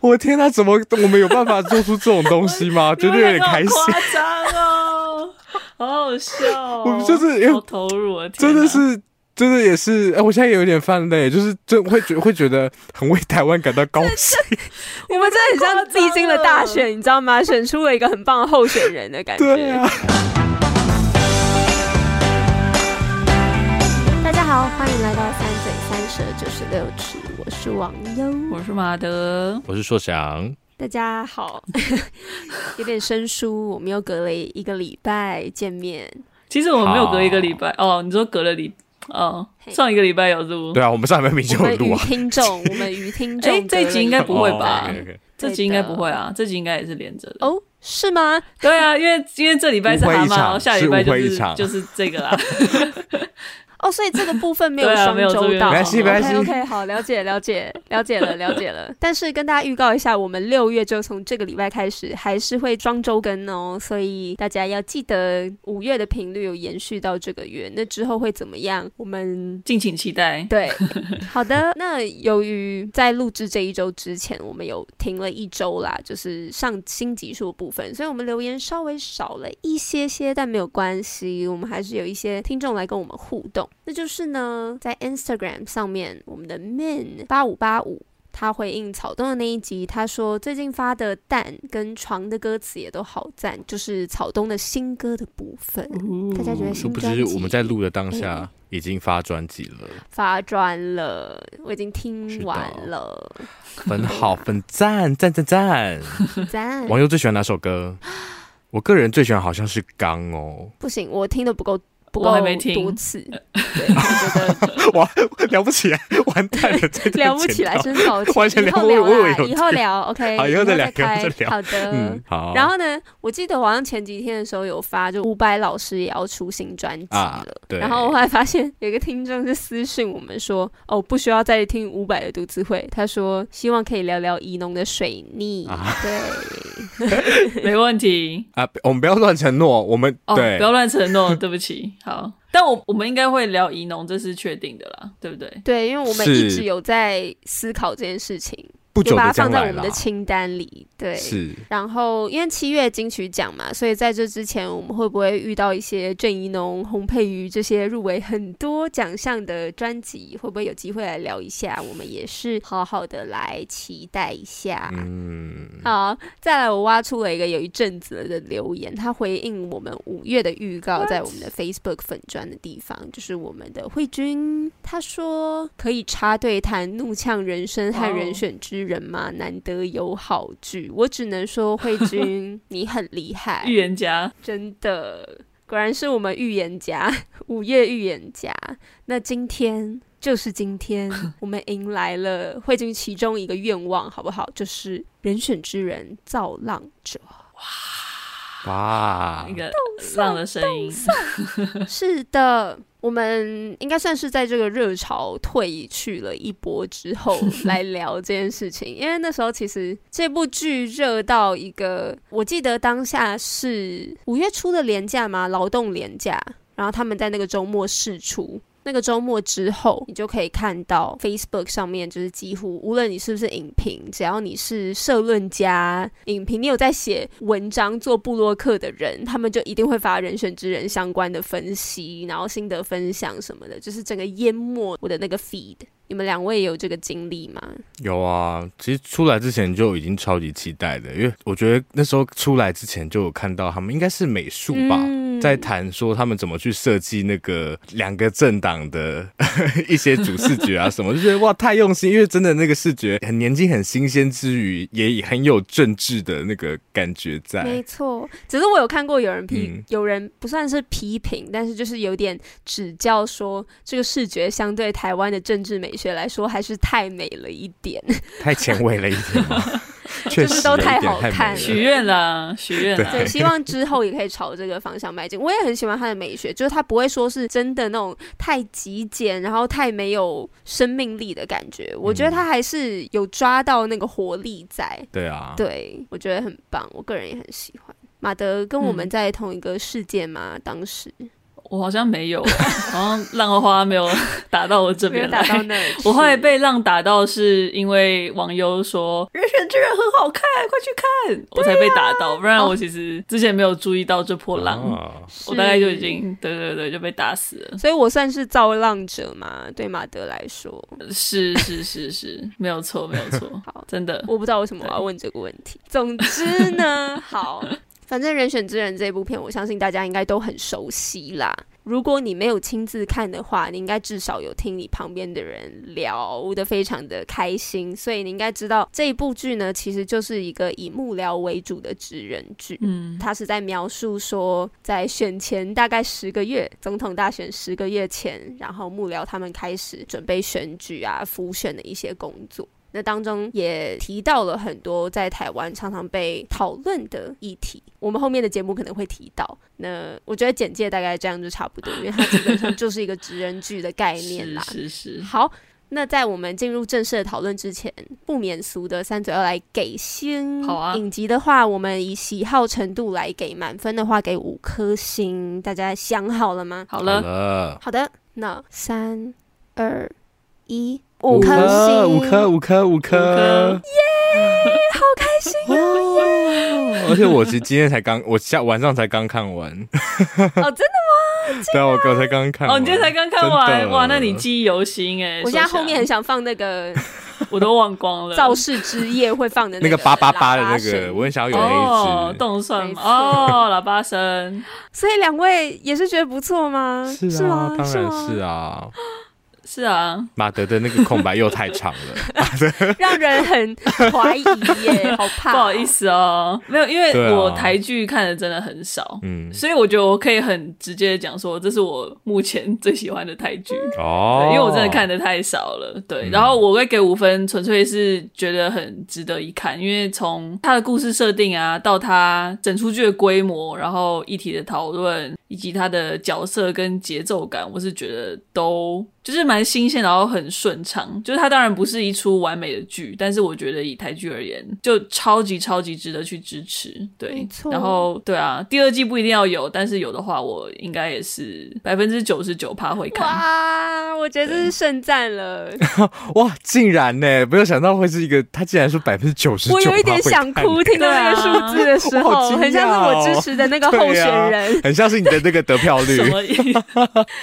我天哪，怎么我们有办法做出这种东西吗？觉得有点开心，夸张哦，好好笑哦。我们就是好投入啊，真的是，真的也是。哎，我现在有点犯累，就是真会觉会觉得很为台湾感到高兴。我们真的很像历经了大选，你知道吗？选出了一个很棒的候选人的感觉。对啊。大家好，欢迎来到三九十六尺。我是王优，我是马德，我是硕翔。大家好，有点生疏，我们又隔了一个礼拜见面。其实我们没有隔一个礼拜哦，你说隔了礼哦，上一个礼拜有录。对啊，我们上一个礼拜就有录啊。听众，我们与听众，哎，这集应该不会吧？这集应该不会啊，这集应该也是连着的。哦，是吗？对啊，因为因为这礼拜是蛤蟆，然后下礼拜就是就是这个啦。哦，所以这个部分没有 双周到，没关系，没关系。OK，好，了解，了解，了解了，了解了。但是跟大家预告一下，我们六月就从这个礼拜开始，还是会双周更哦。所以大家要记得，五月的频率有延续到这个月，那之后会怎么样？我们敬请期待。对，好的。那由于在录制这一周之前，我们有停了一周啦，就是上新集数部分，所以我们留言稍微少了一些些，但没有关系，我们还是有一些听众来跟我们互动。那就是呢，在 Instagram 上面，我们的 min 八五八五，他回应草东的那一集，他说最近发的蛋跟床的歌词也都好赞，就是草东的新歌的部分。哦、大家觉得新专辑？是不是我们在录的当下已经发专辑了？发专了，我已经听完了。很好，很赞，赞赞赞赞！王优最喜欢哪首歌？我个人最喜欢好像是《刚》哦。不行，我听的不够。我还没听。多次，对，我觉得哇，了不起来，完蛋了，了不起来，真好，完全聊以后聊，OK，好，以后再聊，好的，好。然后呢，我记得好像前几天的时候有发，就伍佰老师也要出新专辑了，对。然后我还发现有个听众是私讯我们说，哦，不需要再听伍佰的读词会，他说希望可以聊聊宜农的水逆，对，没问题。啊，我们不要乱承诺，我们对，不要乱承诺，对不起。好，但我我们应该会聊宜农，这是确定的啦，对不对？对，因为我们一直有在思考这件事情。就把它放在我们的清单里，对。是。然后，因为七月金曲奖嘛，所以在这之前，我们会不会遇到一些郑怡农、洪佩瑜这些入围很多奖项的专辑？会不会有机会来聊一下？我们也是好好的来期待一下。嗯。好，再来，我挖出了一个有一阵子的留言，他回应我们五月的预告，在我们的 Facebook 粉砖的地方，就是我们的慧君，他说可以插队谈《怒呛人生》和《人选之人》。人嘛，难得有好剧，我只能说慧君你很厉害，预言家，真的，果然是我们预言家，午夜预言家。那今天就是今天，我们迎来了慧君其中一个愿望，好不好？就是人选之人造浪者。哇哇，那个浪的声音，是的。我们应该算是在这个热潮退 去了一波之后来聊这件事情，因为那时候其实这部剧热到一个，我记得当下是五月初的廉价嘛，劳动廉价，然后他们在那个周末试出。那个周末之后，你就可以看到 Facebook 上面，就是几乎无论你是不是影评，只要你是社论家、影评，你有在写文章、做布洛克的人，他们就一定会发人选之人相关的分析，然后心得分享什么的，就是整个淹没我的那个 feed。你们两位有这个经历吗？有啊，其实出来之前就已经超级期待的，因为我觉得那时候出来之前就有看到他们应该是美术吧。嗯在谈说他们怎么去设计那个两个政党的 一些主视觉啊什么，就觉得哇太用心，因为真的那个视觉很年轻、很新鲜之余，也很有政治的那个感觉在。没错，只是我有看过有人批，嗯、有人不算是批评，但是就是有点指教说这个视觉相对台湾的政治美学来说还是太美了一点，太前卫了一点。就是都太好看，许愿了，许愿了。对，希望之后也可以朝这个方向迈进。我也很喜欢他的美学，就是他不会说是真的那种太极简，然后太没有生命力的感觉。我觉得他还是有抓到那个活力在。对啊，对，我觉得很棒，我个人也很喜欢。马德跟我们在同一个世界吗？当时。我好像没有，好像浪的花没有 打到我这边来。打到那 我后来被浪打到，是因为网友说《人选之人》很好看，快去看，我才被打到。不然我其实之前没有注意到这波浪，哦、我大概就已经对对对就被打死了。所以我算是造浪者嘛？对马德来说，是是是是，没有错没有错。好，真的，我不知道为什么我要问这个问题。总之呢，好。反正《人选之人》这部片，我相信大家应该都很熟悉啦。如果你没有亲自看的话，你应该至少有听你旁边的人聊得非常的开心，所以你应该知道这一部剧呢，其实就是一个以幕僚为主的职人剧。嗯，它是在描述说，在选前大概十个月，总统大选十个月前，然后幕僚他们开始准备选举啊、辅选的一些工作。那当中也提到了很多在台湾常常被讨论的议题，我们后面的节目可能会提到。那我觉得简介大概这样就差不多，因为它基本上就是一个职人剧的概念啦。是是是。好，那在我们进入正式的讨论之前，不免俗的三嘴要来给星。好啊。影集的话，我们以喜好程度来给，满分的话给五颗星。大家想好了吗？好了。好的，那三二一。五颗星，五颗，五颗，五颗，耶！好开心哦！而且我其实今天才刚，我下晚上才刚看完。哦，真的吗？对啊，我刚才刚看完。哦，你今天才刚看完，哇！那你记忆犹新哎。我现在后面很想放那个，我都忘光了。造势之夜会放的那个八八八的那个，我很想要有那一只动算哦，喇叭声。所以两位也是觉得不错吗？是啊，当然是啊。是啊，马德的那个空白又太长了，让人很怀疑耶，好怕。不好意思哦，没有，因为我台剧看的真的很少，嗯，所以我觉得我可以很直接的讲说，这是我目前最喜欢的台剧哦，因为我真的看的太少了，对。然后我会给五分，纯粹是觉得很值得一看，因为从他的故事设定啊，到他整出剧的规模，然后议题的讨论，以及他的角色跟节奏感，我是觉得都。就是蛮新鲜，然后很顺畅。就是它当然不是一出完美的剧，但是我觉得以台剧而言，就超级超级值得去支持。对，没错。然后对啊，第二季不一定要有，但是有的话，我应该也是 百分之九十九趴会看。哇，我觉得这是盛赞了。哇，竟然呢，没有想到会是一个，他竟然说百分之九十九。我有一点想哭，听到那个数字的时候，啊、很像是我支持的那个候选人，啊、很像是你的那个得票率。什么意思？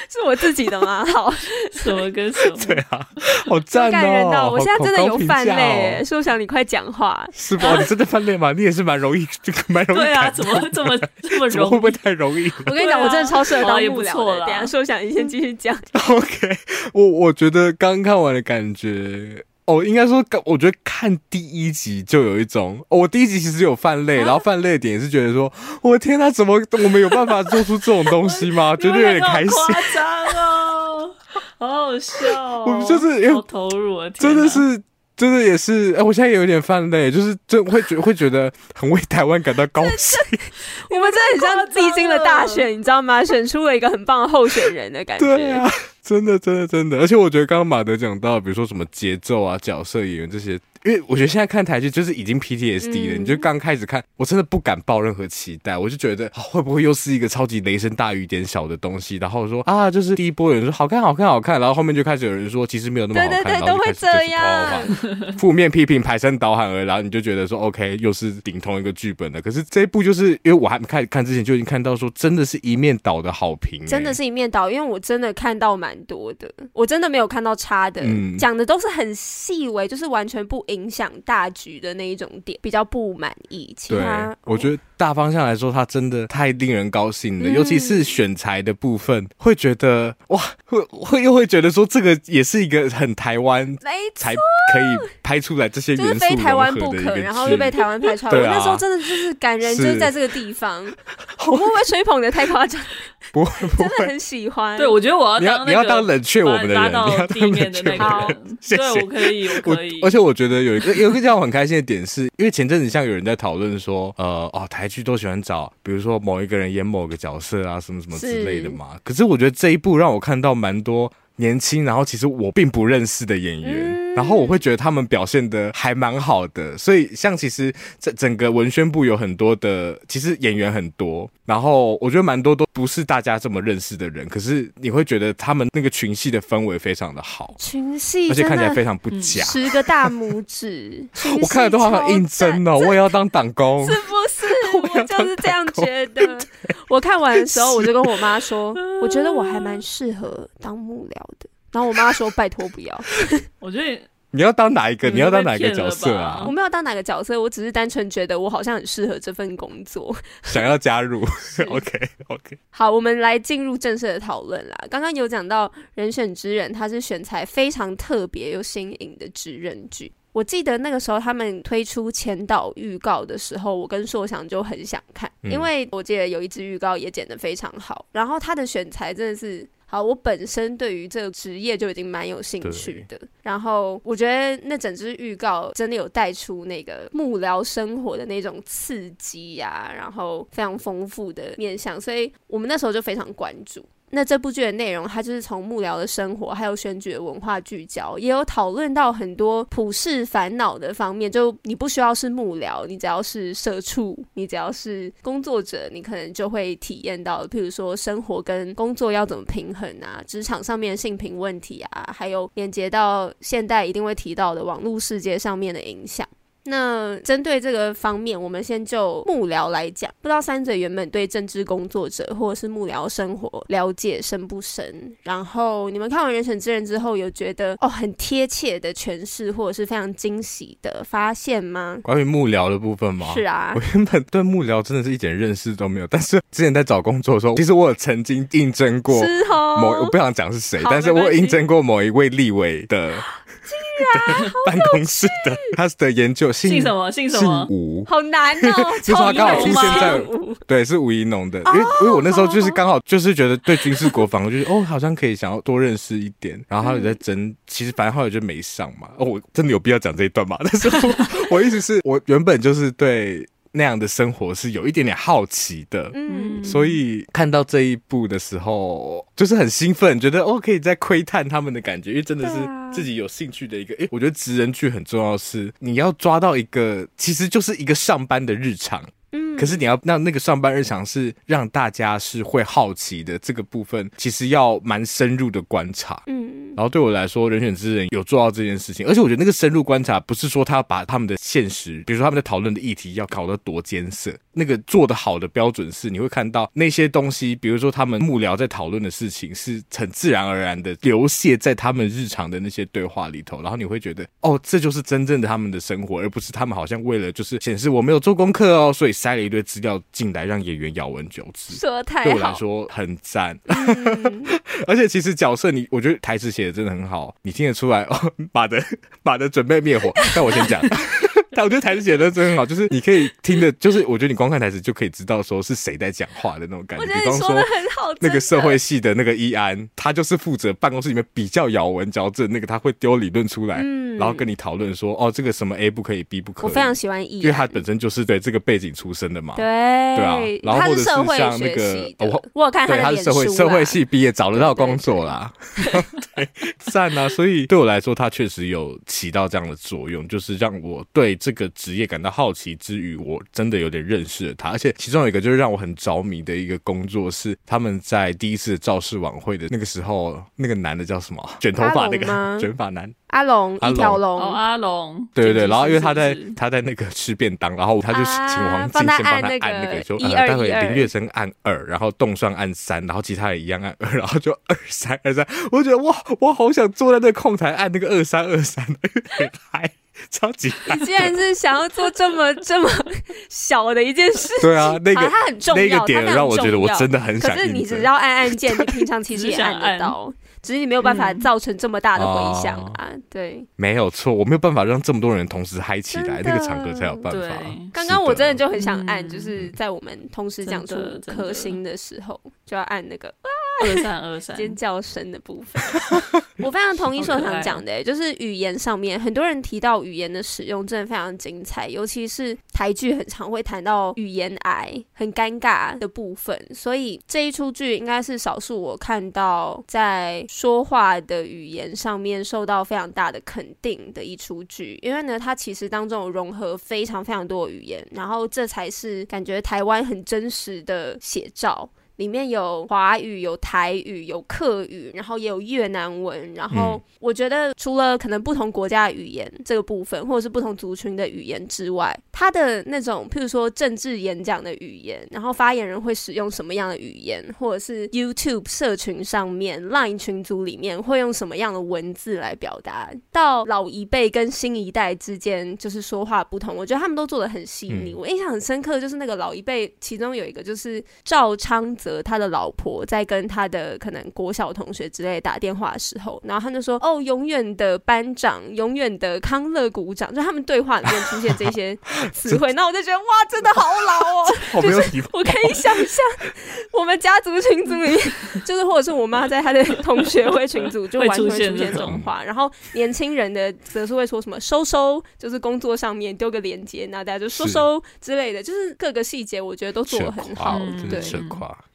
是我自己的吗？好。什么跟什么？对啊，好赞哦！感人到我现在真的有犯累，说想你快讲话。是吧？你真的犯累吗？你也是蛮容易，这个蛮容易。对啊，怎么这么这么容易？会不会太容易？我跟你讲，我真的超适合当幕僚的。等下说想你先继续讲。OK，我我觉得刚看完的感觉，哦，应该说，我觉得看第一集就有一种，我第一集其实有犯泪，然后犯累的点也是觉得说，我的天，他怎么我们有办法做出这种东西吗？觉得有点开心。夸张哦。好好笑哦！我们就是好投入啊，真的是，真的也是。哎，我现在有点犯累，就是真会觉会觉得很为台湾感到高兴。我们真的很像历经了大选，你知道吗？选出了一个很棒的候选人的感觉。对啊，真的，真的，真的。而且我觉得刚刚马德讲到，比如说什么节奏啊、角色演员这些。因为我觉得现在看台剧就是已经 PTSD 了，嗯、你就刚开始看，我真的不敢抱任何期待，我就觉得、哦、会不会又是一个超级雷声大雨点小的东西，然后说啊，就是第一波有人说好看好看好看，然后后面就开始有人说其实没有那么好看，对对对，都会这样，负面批评排山倒海而来，然后你就觉得说 OK 又是顶同一个剧本的，可是这一部就是因为我还没开始看之前就已经看到说真的是一面倒的好评，真的是一面倒，因为我真的看到蛮多的，我真的没有看到差的，嗯、讲的都是很细微，就是完全不影响大。局的那一种点比较不满意，其他我觉得大方向来说，它真的太令人高兴了，嗯、尤其是选材的部分，会觉得哇，会会又会觉得说这个也是一个很台湾才可以拍出来这些元素，非台湾不可，然后又被台湾拍出来，啊、我那时候真的就是感人，就是在这个地方，会不会吹捧的太夸张？不会，不会，真的很喜欢。对，我觉得我要你要你要当冷却我们的人，你要当冷却我们的人。对，我可以，我可以。而且我觉得有一个有一个让我很开心的点是，因为前阵子像有人在讨论说，呃，哦，台剧都喜欢找，比如说某一个人演某个角色啊，什么什么之类的嘛。可是我觉得这一部让我看到蛮多。年轻，然后其实我并不认识的演员。嗯然后我会觉得他们表现的还蛮好的，所以像其实这整个文宣部有很多的，其实演员很多，然后我觉得蛮多都不是大家这么认识的人，可是你会觉得他们那个群戏的氛围非常的好，群戏，而且看起来非常不假，十个大拇指，我看了都好想应征哦，我也要当党工，是不是？我 就是这样觉得。我看完的时候，我就跟我妈 说，我觉得我还蛮适合当幕僚的。然后我妈说：“拜托不要。”我觉得你要当哪一个？你要当哪一个角色啊？我没有当哪个角色，我只是单纯觉得我好像很适合这份工作，想要加入。OK OK。好，我们来进入正式的讨论啦。刚刚有讲到《人选之人》，他是选材非常特别又新颖的职人剧。我记得那个时候他们推出前导预告的时候，我跟硕翔就很想看，因为我记得有一支预告也剪得非常好，然后他的选材真的是。好，我本身对于这个职业就已经蛮有兴趣的。然后我觉得那整支预告真的有带出那个幕僚生活的那种刺激呀、啊，然后非常丰富的面向，所以我们那时候就非常关注。那这部剧的内容，它就是从幕僚的生活，还有选举的文化聚焦，也有讨论到很多普世烦恼的方面。就你不需要是幕僚，你只要是社畜，你只要是工作者，你可能就会体验到，譬如说生活跟工作要怎么平衡啊，职场上面性平问题啊，还有连接到现代一定会提到的网络世界上面的影响。那针对这个方面，我们先就幕僚来讲。不知道三者原本对政治工作者或者是幕僚生活了解深不深？然后你们看完《人选之人》之后，有觉得哦很贴切的诠释，或者是非常惊喜的发现吗？关于幕僚的部分吗？是啊，我原本对幕僚真的是一点认识都没有。但是之前在找工作的时候，其实我有曾经应征过某，我不想讲是谁，但是我有应征过某一位立委的。竟然办公室的他的研究姓姓什么？姓什么？姓吴，好难哦。就是他刚好出现在对，是吴怡农的。因为因为我那时候就是刚好就是觉得对军事国防，就是哦，好像可以想要多认识一点。然后他有在争，其实反正后来就没上嘛。哦，我真的有必要讲这一段吗？但是我，我意思是我原本就是对。那样的生活是有一点点好奇的，嗯，所以看到这一部的时候，就是很兴奋，觉得哦，可以在窥探他们的感觉，因为真的是自己有兴趣的一个。诶、啊，我觉得职人剧很重要的是，你要抓到一个，其实就是一个上班的日常。可是你要让那个上班日常是让大家是会好奇的这个部分，其实要蛮深入的观察。嗯，然后对我来说，人选之人有做到这件事情，而且我觉得那个深入观察不是说他要把他们的现实，比如说他们在讨论的议题要搞得多艰涩，那个做得好的标准是你会看到那些东西，比如说他们幕僚在讨论的事情是很自然而然的流泻在他们日常的那些对话里头，然后你会觉得哦，这就是真正的他们的生活，而不是他们好像为了就是显示我没有做功课哦，所以塞了。一堆资料进来，让演员咬文嚼字，说太好，对我来说很赞。嗯、而且其实角色你，我觉得台词写的真的很好，你听得出来哦。马的马的准备灭火，但我先讲。但我觉得台词写的真很好，就是你可以听的，就是我觉得你光看台词就可以知道说是谁在讲话的那种感觉。比方说那个社会系的那个易安，他就是负责办公室里面比较咬文嚼字，那个他会丢理论出来，嗯、然后跟你讨论说哦，这个什么 A 不可以，B 不可以。我非常喜欢易安，因为他本身就是对这个背景出身的嘛。对对啊，然后或者是像那个我我有看他的对他是社会社会系毕业，找得到工作啦。对，赞啊！所以对我来说，他确实有起到这样的作用，就是让我对这个职业感到好奇之余，我真的有点认识了他。而且其中有一个就是让我很着迷的一个工作是，他们在第一次造势晚会的那个时候，那个男的叫什么？卷头发那个卷发男。阿龙，一条龙，阿龙，对对对，然后因为他在他在那个吃便当，然后他就请黄静先帮他按那个，说待会林月生按二，然后冻霜按三，然后其他也一样按二，然后就二三二三，我觉得哇，我好想坐在那个控台按那个二三二三，太超级。你竟然是想要做这么这么小的一件事？对啊，那个他很重要，那个点让我觉得我真的很想。可是你只要按按键，你平常其实 也按得到。只是你没有办法造成这么大的回响啊！嗯、对，没有错，我没有办法让这么多人同时嗨起来，的那个场合才有办法。刚刚我真的就很想按，就是在我们同时讲出颗星的时候，就要按那个啊。二三二三。尖叫声的部分，我非常同意说想讲的，就是语言上面很多人提到语言的使用真的非常精彩，尤其是台剧很常会谈到语言癌很尴尬的部分，所以这一出剧应该是少数我看到在说话的语言上面受到非常大的肯定的一出剧，因为呢，它其实当中有融合非常非常多的语言，然后这才是感觉台湾很真实的写照。里面有华语、有台语、有客语，然后也有越南文。然后我觉得，除了可能不同国家的语言这个部分，或者是不同族群的语言之外，他的那种，譬如说政治演讲的语言，然后发言人会使用什么样的语言，或者是 YouTube 社群上面 Line 群组里面会用什么样的文字来表达，到老一辈跟新一代之间就是说话不同，我觉得他们都做的很细腻。我印象很深刻，就是那个老一辈，其中有一个就是赵昌。他的老婆在跟他的可能国小同学之类打电话的时候，然后他就说：“哦，永远的班长，永远的康乐股长。”就他们对话里面出现这些词汇，那我就觉得哇，真的好老哦！就是我可以想象，我们家族群组里面，就是或者是我妈在她的同学会群组就完全会出现这种话，然后年轻人的则是会说什么“收收”，就是工作上面丢个链接，那大家就收收之类的，就是各个细节我觉得都做得很好，对。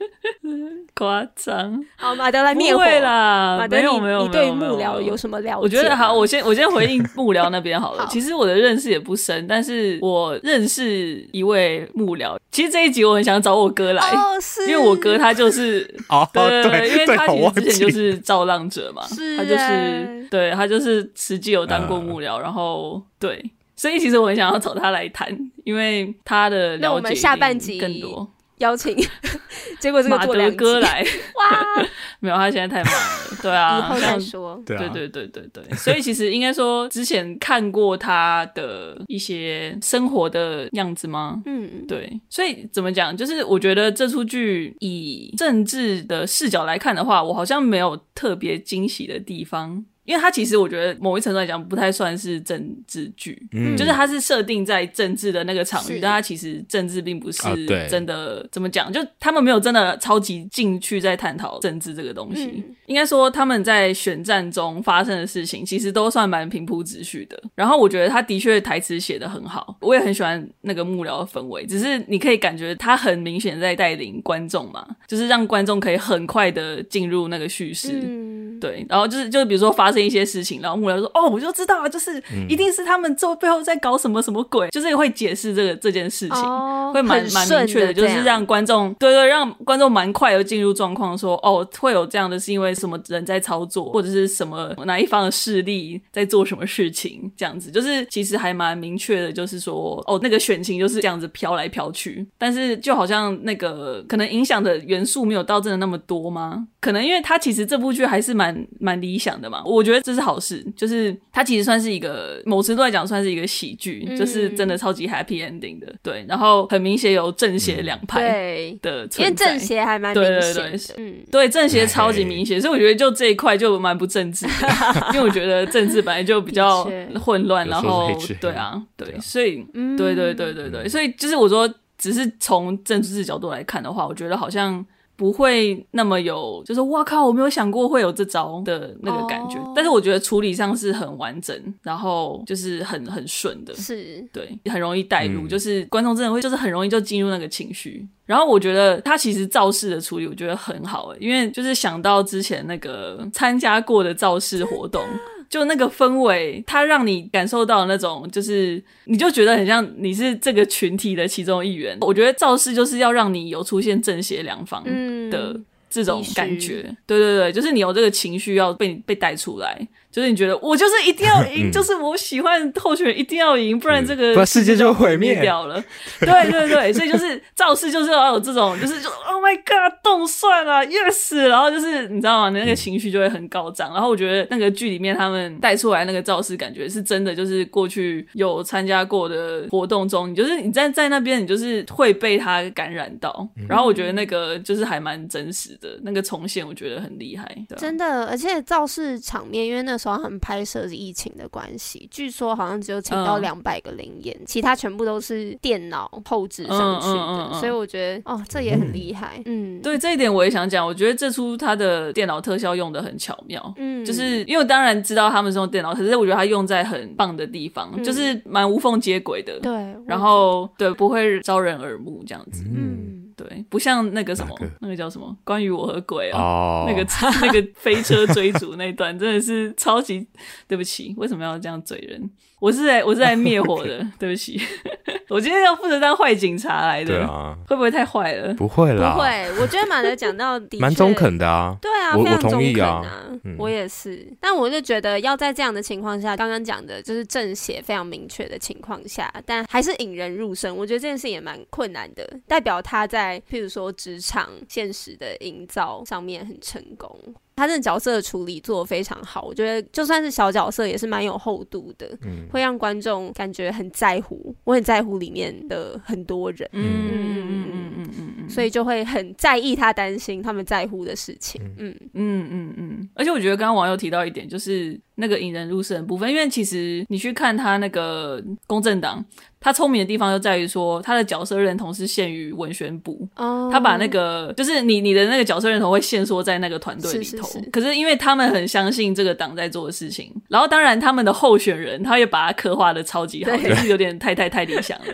夸张，好，马德来灭火啦！马德，没有没有，你对幕僚有什么了解？我觉得好，我先我先回应幕僚那边好了。其实我的认识也不深，但是我认识一位幕僚。其实这一集我很想找我哥来，因为我哥他就是 对对，因为他其实之前就是造浪者嘛，他就是对他就是实际有当过幕僚，然后对，所以其实我很想要找他来谈，因为他的了解下半集更多。邀请，结果这个马德哥来哇，没有，他现在太忙了，对啊，以后再说，对对对对对，所以其实应该说之前看过他的一些生活的样子吗？嗯，对，所以怎么讲，就是我觉得这出剧以政治的视角来看的话，我好像没有特别惊喜的地方。因为它其实我觉得某一程度来讲不太算是政治剧，嗯，就是它是设定在政治的那个场域，但它其实政治并不是真的。啊、怎么讲？就他们没有真的超级进去在探讨政治这个东西。嗯、应该说他们在选战中发生的事情，其实都算蛮平铺直叙的。然后我觉得他的确台词写的很好，我也很喜欢那个幕僚的氛围。只是你可以感觉他很明显在带领观众嘛，就是让观众可以很快的进入那个叙事。嗯、对，然后就是就是比如说发生。一些事情，然后幕僚说：“哦，我就知道啊，就是一定是他们做背后在搞什么什么鬼，嗯、就是会解释这个这件事情，哦、会蛮蛮明确的，就是让观众对对，让观众蛮快的进入状况，说哦，会有这样的，是因为什么人在操作，或者是什么哪一方的势力在做什么事情，这样子，就是其实还蛮明确的，就是说哦，那个选情就是这样子飘来飘去，但是就好像那个可能影响的元素没有到真的那么多吗？可能因为他其实这部剧还是蛮蛮理想的嘛，我觉得。”这是好事，就是它其实算是一个某程度来讲算是一个喜剧，嗯、就是真的超级 happy ending 的，对。然后很明显有正邪两派的存在，因为正邪还蛮明显。的，对对对，嗯，对正邪超级明显，所以我觉得就这一块就蛮不正直的，因为我觉得政治本来就比较混乱，然后对啊，对，所以对对对对对，所以就是我说，只是从政治角度来看的话，我觉得好像。不会那么有，就是哇靠，我没有想过会有这招的那个感觉。Oh. 但是我觉得处理上是很完整，然后就是很很顺的，是对，很容易带入，嗯、就是观众真的会就是很容易就进入那个情绪。然后我觉得他其实造势的处理，我觉得很好，因为就是想到之前那个参加过的造势活动。就那个氛围，它让你感受到那种，就是你就觉得很像你是这个群体的其中一员。我觉得造势就是要让你有出现正邪两方的这种感觉，嗯、对对对，就是你有这个情绪要被被带出来。就是你觉得我就是一定要赢，就是我喜欢候选人一定要赢，不然这个世界就毁灭掉了。对对对，所以就是造势就是要有这种，就是就 Oh my God，动算了，Yes，然后就是你知道吗？你那个情绪就会很高涨。然后我觉得那个剧里面他们带出来那个造势感觉是真的，就是过去有参加过的活动中，你就是你在在那边，你就是会被他感染到。然后我觉得那个就是还蛮真实的，那个重现我觉得很厉害。真的，而且造势场面，因为那。时候他们拍摄是疫情的关系，据说好像只有请到两百个灵演，嗯、其他全部都是电脑后置上去的，嗯嗯嗯嗯、所以我觉得哦，这也很厉害。嗯，对，这一点我也想讲，我觉得这出它的电脑特效用的很巧妙。嗯，就是因为我当然知道他们是用电脑，可是我觉得它用在很棒的地方，嗯、就是蛮无缝接轨的。对，然后对不会招人耳目这样子。嗯。对，不像那个什么，个那个叫什么？关于我和鬼啊，oh. 那个 那个飞车追逐那段，真的是超级对不起，为什么要这样嘴人？我是来我是来灭火 的，对不起，我今天要负责当坏警察来的，对啊，会不会太坏了？不会啦，不会。我觉得马德讲到的蛮中肯的啊，对啊，我非常中肯啊，我同意啊，我也是。但我就觉得要在这样的情况下，刚刚讲的就是正邪非常明确的情况下，但还是引人入胜，我觉得这件事也蛮困难的，代表他在譬如说职场现实的营造上面很成功。他这个角色的处理做得非常好，我觉得就算是小角色也是蛮有厚度的，嗯，会让观众感觉很在乎，我很在乎里面的很多人，嗯嗯嗯嗯嗯嗯嗯，所以就会很在意他担心他们在乎的事情，嗯。嗯嗯嗯，而且我觉得刚刚网友提到一点，就是那个引人入胜的部分，因为其实你去看他那个公正党。他聪明的地方就在于说，他的角色认同是限于文宣部，oh. 他把那个就是你你的那个角色认同会限缩在那个团队里头。是是是。可是因为他们很相信这个党在做的事情，然后当然他们的候选人他也把他刻画的超级好，就是有点太太太理想了。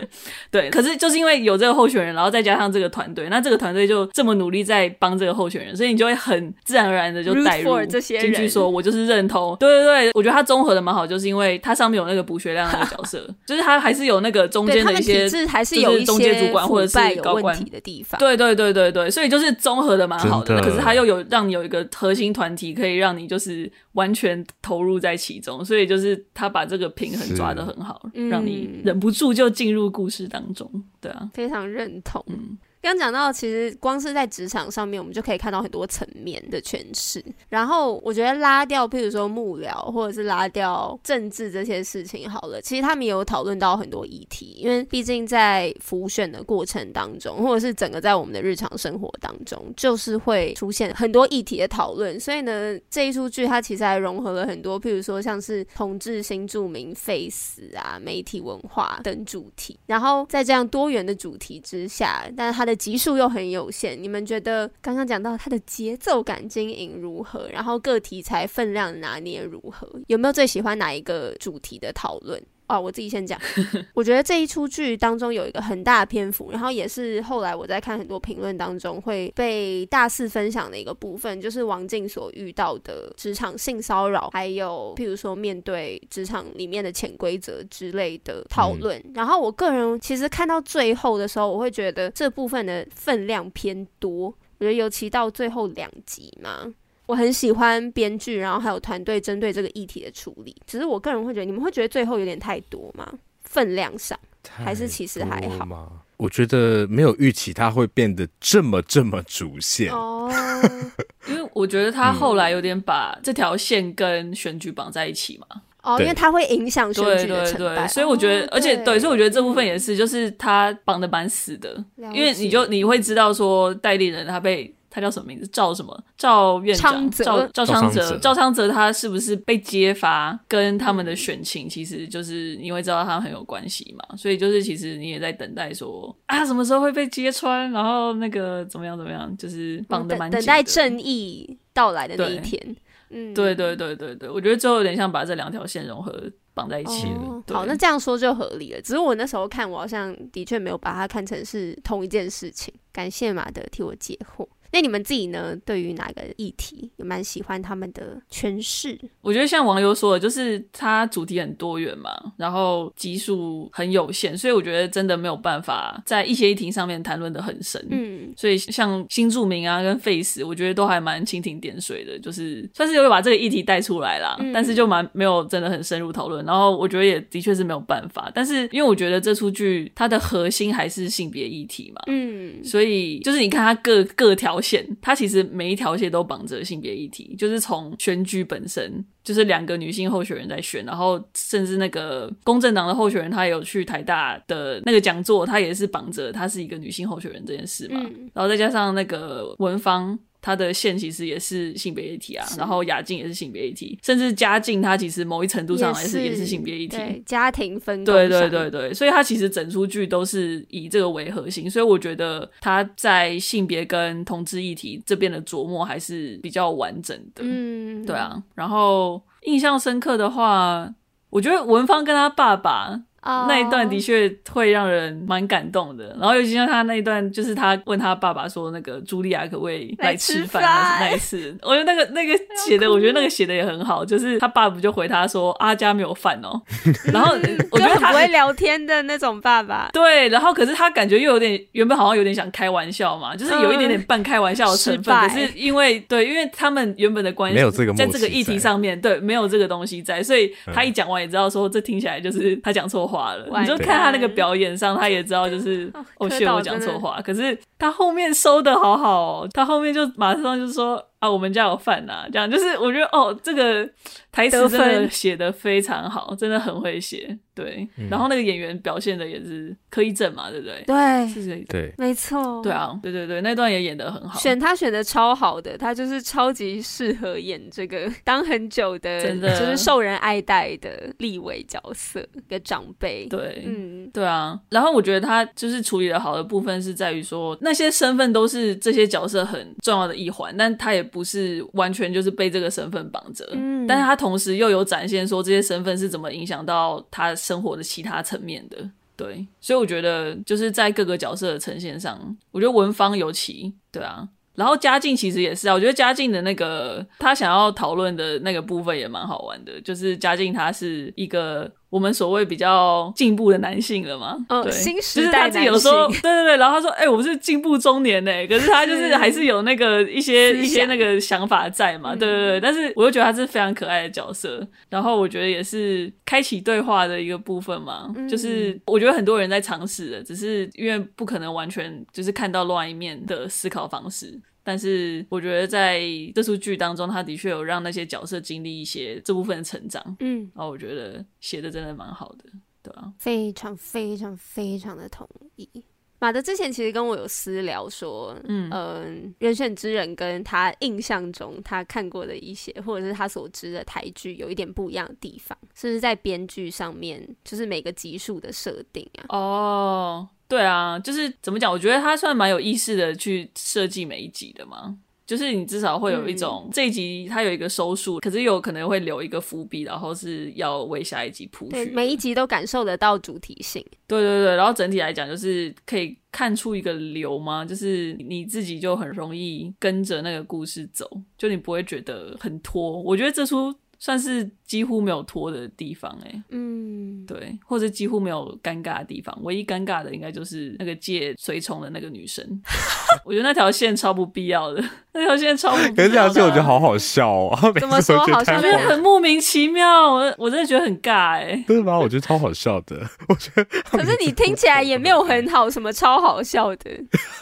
对，可是就是因为有这个候选人，然后再加上这个团队，那这个团队就这么努力在帮这个候选人，所以你就会很自然而然的就带入进去，说我就是认同。对对对，我觉得他综合的蛮好，就是因为它上面有那个补血量那个角色，就是他还是有那个。中间的一些还是有中介主管或者是高官的地方，对对对对对，所以就是综合的蛮好的。可是他又有让你有一个核心团体，可以让你就是完全投入在其中，所以就是他把这个平衡抓得很好，让你忍不住就进入故事当中。对啊，非常认同。嗯。刚讲到，其实光是在职场上面，我们就可以看到很多层面的诠释。然后我觉得拉掉，譬如说幕僚，或者是拉掉政治这些事情好了。其实他们也有讨论到很多议题，因为毕竟在浮选的过程当中，或者是整个在我们的日常生活当中，就是会出现很多议题的讨论。所以呢，这一出剧它其实还融合了很多，譬如说像是同志、新著名、face 啊、媒体文化等主题。然后在这样多元的主题之下，但是它的集数又很有限，你们觉得刚刚讲到它的节奏感经营如何？然后各题材分量拿捏如何？有没有最喜欢哪一个主题的讨论？哦，我自己先讲。我觉得这一出剧当中有一个很大的篇幅，然后也是后来我在看很多评论当中会被大肆分享的一个部分，就是王静所遇到的职场性骚扰，还有譬如说面对职场里面的潜规则之类的讨论。嗯、然后我个人其实看到最后的时候，我会觉得这部分的分量偏多。我觉得尤其到最后两集嘛。我很喜欢编剧，然后还有团队针对这个议题的处理。只是我个人会觉得，你们会觉得最后有点太多吗？分量上，还是其实还好吗？我觉得没有预期它会变得这么这么主线哦，因为我觉得他后来有点把这条线跟选举绑在一起嘛。哦，因为它会影响选举的成败，所以我觉得，而且对，所以我觉得这部分也是，就是他绑的蛮死的，因为你就你会知道说代理人他被。他叫什么名字？赵什么？赵院长？赵赵昌泽？赵昌泽他是不是被揭发？跟他们的选情，其实就是你会知道他很有关系嘛。所以就是其实你也在等待说啊，什么时候会被揭穿？然后那个怎么样？怎么样？就是绑的蛮紧的。等待正义到来的那一天。嗯，对对对对对，我觉得最后有点像把这两条线融合绑在一起了。哦、好，那这样说就合理了。只是我那时候看，我好像的确没有把它看成是同一件事情。感谢马德替我解惑。那你们自己呢？对于哪个议题也蛮喜欢他们的诠释？我觉得像网友说的，就是它主题很多元嘛，然后集数很有限，所以我觉得真的没有办法在一些议题上面谈论的很深。嗯，所以像新著名啊跟 face，我觉得都还蛮蜻蜓点水的，就是算是有把这个议题带出来啦，嗯、但是就蛮没有真的很深入讨论。然后我觉得也的确是没有办法，但是因为我觉得这出剧它的核心还是性别议题嘛，嗯，所以就是你看它各各条。线，它其实每一条线都绑着性别议题，就是从选举本身，就是两个女性候选人在选，然后甚至那个公正党的候选人，他也有去台大的那个讲座，他也是绑着她是一个女性候选人这件事嘛，嗯、然后再加上那个文芳。他的线其实也是性别议题啊，然后雅静也是性别议题，甚至家境他其实某一程度上来是也是，也是性别议题，家庭分对对对对，所以他其实整出剧都是以这个为核心，所以我觉得他在性别跟同志议题这边的琢磨还是比较完整的，嗯，对啊，然后印象深刻的话，我觉得文芳跟他爸爸。Oh. 那一段的确会让人蛮感动的，然后尤其像他那一段，就是他问他爸爸说：“那个茱莉亚可不可以来吃饭？”那一次，我觉得那个那个写的，我觉得那个写的也很好。就是他爸不就回他说：“阿家没有饭哦。” 然后我觉得他不会聊天的那种爸爸。对，然后可是他感觉又有点原本好像有点想开玩笑嘛，就是有一点点半开玩笑的成分。可是因为对，因为他们原本的关系没有这个在这个议题上面，对，没有这个东西在，所以他一讲完也知道说这听起来就是他讲错话。你就看他那个表演上，他也知道就是 哦，谢我讲错话，可是他后面收的好好哦，他后面就马上就说。啊，我们家有饭呐，这样就是我觉得哦，这个台词真的写的非常好，真的很会写，对。嗯、然后那个演员表现的也是柯一正嘛，对不对？对，是是，对，没错，对啊，对对对，那段也演的很好，选他选的超好的，他就是超级适合演这个当很久的，真的就是受人爱戴的立委角色，一个长辈，对，嗯，对啊。然后我觉得他就是处理的好的部分是在于说，那些身份都是这些角色很重要的一环，但他也。不是完全就是被这个身份绑着，嗯，但是他同时又有展现说这些身份是怎么影响到他生活的其他层面的，对，所以我觉得就是在各个角色的呈现上，我觉得文芳尤其，对啊。然后嘉靖其实也是啊，我觉得嘉靖的那个他想要讨论的那个部分也蛮好玩的，就是嘉靖他是一个我们所谓比较进步的男性了嘛，哦，对，新时代男性，就是他自己有说，对对对，然后他说，哎、欸，我是进步中年呢，可是他就是还是有那个一些一些那个想法在嘛，对对对，但是我又觉得他是非常可爱的角色，然后我觉得也是开启对话的一个部分嘛，就是我觉得很多人在尝试的，只是因为不可能完全就是看到另外一面的思考方式。但是我觉得在这出剧当中，他的确有让那些角色经历一些这部分的成长，嗯，然后我觉得写的真的蛮好的，对啊，非常非常非常的同意。马德之前其实跟我有私聊说，嗯嗯、呃，人选之人跟他印象中他看过的一些，或者是他所知的台剧有一点不一样的地方，是不是在编剧上面，就是每个集数的设定啊？哦。对啊，就是怎么讲？我觉得他算蛮有意识的去设计每一集的嘛。就是你至少会有一种、嗯、这一集它有一个收束，可是有可能会留一个伏笔，然后是要为下一集铺叙。每一集都感受得到主题性。对对对，然后整体来讲就是可以看出一个流嘛，就是你自己就很容易跟着那个故事走，就你不会觉得很拖。我觉得这出。算是几乎没有拖的地方哎、欸，嗯，对，或者几乎没有尴尬的地方，唯一尴尬的应该就是那个借随从的那个女生，我觉得那条线超不必要的，那条线超不必要的。可是这条线我觉得好好笑哦，怎么说好笑？我觉得很莫名其妙，我我真的觉得很尬哎、欸，对吗？我觉得超好笑的，我觉得。可是你听起来也没有很好，什么超好笑的，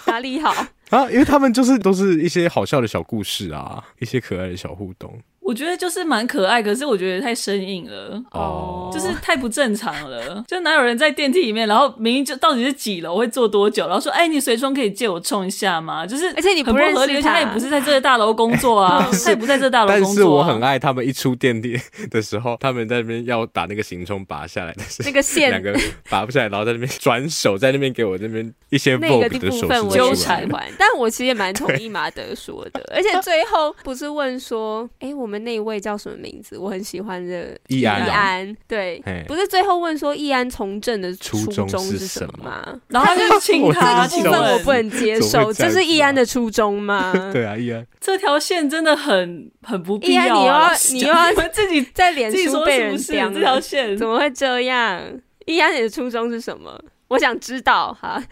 哪里好 啊？因为他们就是都是一些好笑的小故事啊，一些可爱的小互动。我觉得就是蛮可爱，可是我觉得太生硬了，哦，就是太不正常了。就哪有人在电梯里面，然后明明就到底是几楼，会坐多久，然后说：“哎，你随窗可以借我冲一下吗？”就是，而且你不认识他，而且他也不是在这个大楼工作啊，他也不在这大楼工作。但是我很爱他们一出电梯 的时候，他们在那边要把那个行充拔下来，但是那个线两个拔不下来，然后在那边转手，在那边给我这边一些那个部分我纠缠。但我其实也蛮同意马德说的，而且最后不是问说：“哎，我们那一位叫什么名字？我很喜欢的易安，安，对，不是最后问说易安从政的初衷是什么吗？然后他就 请他，这部分我不能接受，这是易安的初衷吗？对啊，易安这条线真的很很不必要。你要你要自己 在脸书被人讲这条线怎么会这样？易安你的初衷是什么？我想知道哈。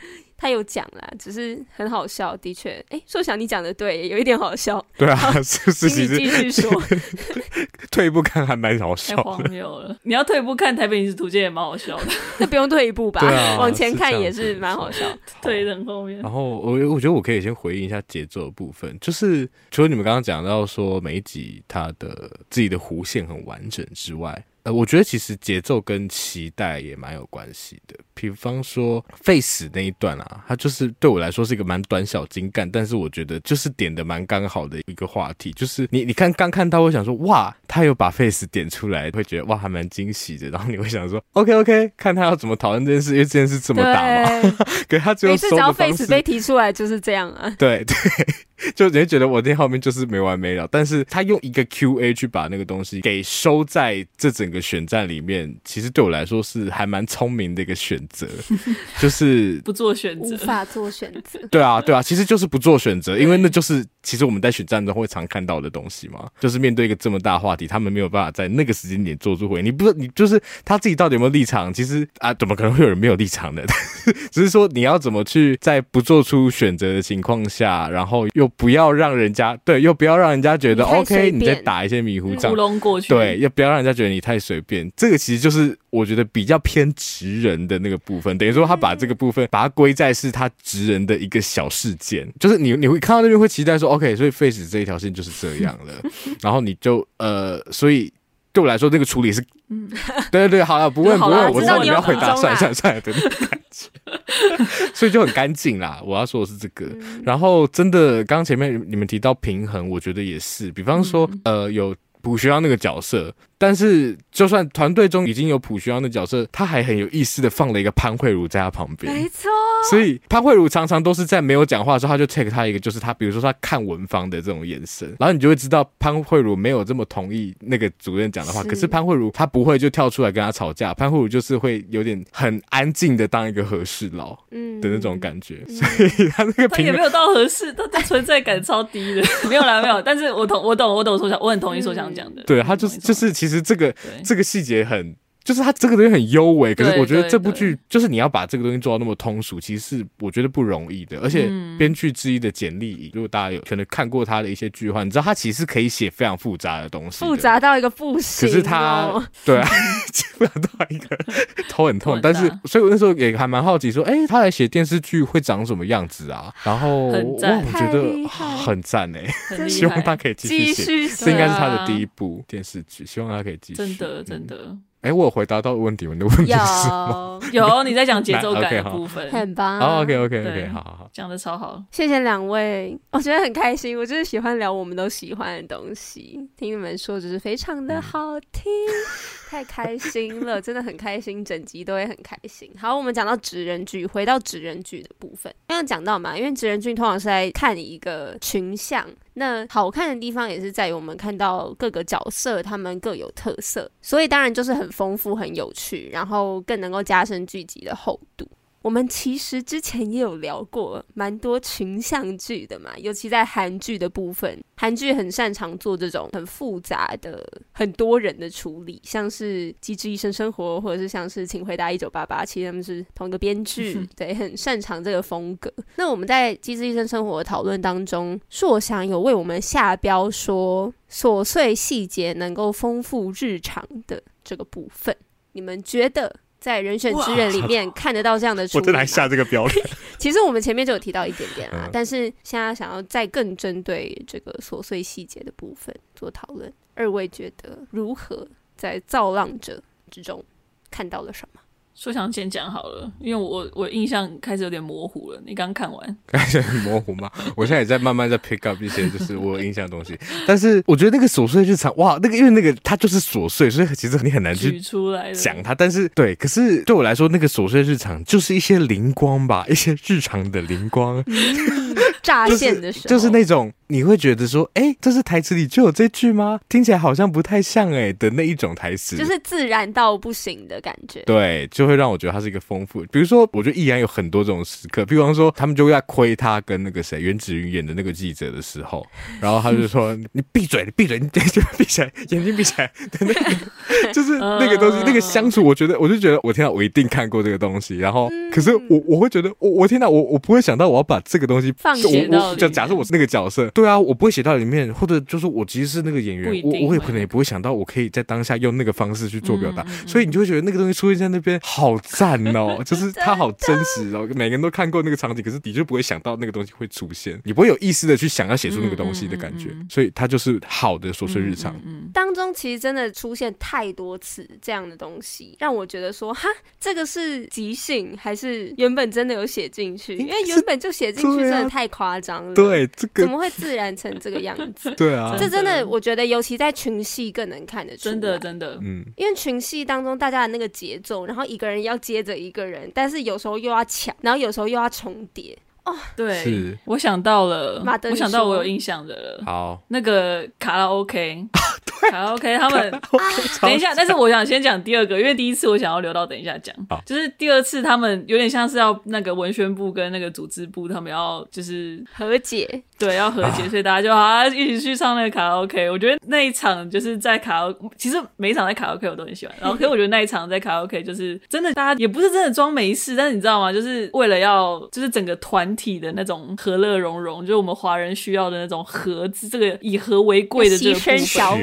他有讲啦，只是很好笑，的确。哎、欸，硕想你讲的对，有一点好笑。对啊，是是是。继续说，退一步看还蛮好笑。太荒谬了！你要退一步看《台北影视图鉴》也蛮好笑的。那不用退一步吧？啊、往前看也是蛮好笑。退很后面。然后我我觉得我可以先回应一下节奏的部分，就是除了你们刚刚讲到说每一集它的自己的弧线很完整之外。呃，我觉得其实节奏跟期待也蛮有关系的。比方说，Face 那一段啊，它就是对我来说是一个蛮短小精干，但是我觉得就是点的蛮刚好的一个话题。就是你你看刚看到，会想说哇，他有把 Face 点出来，会觉得哇还蛮惊喜的。然后你会想说，OK OK，看他要怎么讨论这件事，因为这件事这么大嘛。可是他最后收的方式，每次只要 Face 被提出来就是这样啊。对 对。就人家觉得我这后面就是没完没了，但是他用一个 Q A 去把那个东西给收在这整个选战里面，其实对我来说是还蛮聪明的一个选择，就是不做选择，无法做选择。对啊，对啊，其实就是不做选择，因为那就是其实我们在选战中会常看到的东西嘛，就是面对一个这么大话题，他们没有办法在那个时间点做出回应。你不是你就是他自己到底有没有立场？其实啊，怎么可能会有人没有立场的？只是说你要怎么去在不做出选择的情况下，然后又。不要让人家对，又不要让人家觉得 OK，你在打一些迷糊仗，对，又不要让人家觉得你太随便。这个其实就是我觉得比较偏直人的那个部分，等于说他把这个部分把它归在是他直人的一个小事件，就是你你会看到那边会期待说 OK，所以 Face 这一条线就是这样了，然后你就呃，所以对我来说那个处理是，嗯，对对对，好了，不问 不问，我知道你要回答，算了算了算了，对。所以就很干净啦。我要说的是这个，然后真的，刚刚前面你们提到平衡，我觉得也是。比方说，呃，有补学校那个角色。但是，就算团队中已经有朴学阳的角色，他还很有意思的放了一个潘慧茹在他旁边。没错。所以潘慧茹常常都是在没有讲话的时候，他就 take 他一个，就是他比如说他看文芳的这种眼神，然后你就会知道潘慧茹没有这么同意那个主任讲的话。是。可是潘慧茹她不会就跳出来跟他吵架，潘慧茹就是会有点很安静的当一个和事佬，嗯的那种感觉。嗯、所以他那个他也没有到和事，他的存在感超低的。没有啦，没有。但是我同我懂我懂说想我很同意所想讲的。对，他就是就是其实。其实这个这个细节很。就是他这个东西很优美，可是我觉得这部剧就是你要把这个东西做到那么通俗，其实是我觉得不容易的。而且编剧之一的简莉颖，如果大家有可能看过他的一些剧的话，你知道他其实可以写非常复杂的东西，复杂到一个不行。可是他对啊，复杂到一个头很痛。但是，所以我那时候也还蛮好奇，说，哎，他来写电视剧会长什么样子啊？然后哇，我觉得很赞哎，希望他可以继续写，这应该是他的第一部电视剧，希望他可以继续。真的，真的。哎、欸，我有回答到问题吗？你的问题是什么？有，有你在讲节奏感的部分，很棒。好，OK，OK，OK，好好好，讲的超好。谢谢两位，我觉得很开心。我就是喜欢聊我们都喜欢的东西，听你们说就是非常的好听，嗯、太开心了，真的很开心，整集都会很开心。好，我们讲到纸人剧，回到纸人剧的部分，刚刚讲到嘛，因为纸人剧通常是在看一个群像。那好看的地方也是在于我们看到各个角色，他们各有特色，所以当然就是很丰富、很有趣，然后更能够加深剧集的厚度。我们其实之前也有聊过蛮多群像剧的嘛，尤其在韩剧的部分，韩剧很擅长做这种很复杂的、很多人的处理，像是《机智医生生活》或者是像是《请回答一九八八》，其实他们是同一个编剧，对，很擅长这个风格。那我们在《机智医生生活》的讨论当中，硕想有为我们下标说，琐碎细节能够丰富日常的这个部分，你们觉得？在人选之人里面 看得到这样的我真的还下这个标准。其实我们前面就有提到一点点啊，但是现在想要再更针对这个琐碎细节的部分做讨论。二位觉得如何在造浪者之中看到了什么？说想先讲好了，因为我我印象开始有点模糊了。你刚看完，开始很模糊吗？我现在也在慢慢在 pick up 一些就是我有印象的东西。但是我觉得那个琐碎日常，哇，那个因为那个它就是琐碎，所以其实你很难去出来讲它。但是对，可是对我来说，那个琐碎日常就是一些灵光吧，一些日常的灵光。乍现的时候，就是那种你会觉得说，哎、欸，这是台词里就有这句吗？听起来好像不太像哎、欸、的那一种台词，就是自然到不行的感觉。对，就会让我觉得它是一个丰富。比如说，我觉得易然有很多这种时刻，比方说他们就会在亏他跟那个谁袁子云演的那个记者的时候，然后他就说：“你闭嘴，你闭嘴，你眼睛闭起来，眼睛闭起来。”的那个就是 那个东西，那个相处，我觉得我就觉得我听到我一定看过这个东西，然后可是我我会觉得我我听到我我不会想到我要把这个东西放。我我就假设我是那个角色，对对啊，我不会写到里面，或者就是我其实是那个演员，我我也可能也不会想到我可以在当下用那个方式去做表达，嗯、所以你就会觉得那个东西出现在那边好赞哦，就是它好真实哦，每个人都看过那个场景，可是你就不会想到那个东西会出现，你不会有意识的去想要写出那个东西的感觉，嗯嗯嗯、所以它就是好的琐碎日常。嗯嗯嗯、当中其实真的出现太多次这样的东西，让我觉得说哈，这个是即兴还是原本真的有写进去？因为原本就写进去真的太夸张了，对，这个怎么会自然成这个样子？对啊，这真的我觉得尤其在群戏更能看得出来，真的真的，嗯，因为群戏当中大家的那个节奏，然后一个人要接着一个人，但是有时候又要抢，然后有时候又要重叠。哦，对，我想到了，我想到我有印象的了。好，那个卡拉 OK，卡拉 OK，他们 等一下，但是我想先讲第二个，因为第一次我想要留到等一下讲。就是第二次他们有点像是要那个文宣部跟那个组织部他们要就是和解，对，要和解，所以大家就啊一起去唱那个卡拉 OK。我觉得那一场就是在卡拉，其实每一场在卡拉 OK 我都很喜欢。然后，可是我觉得那一场在卡拉 OK 就是真的，大家也不是真的装没事，但是你知道吗？就是为了要就是整个团。体的那种和乐融融，就是我们华人需要的那种和，这个以和为贵的这个部分。牺牲小我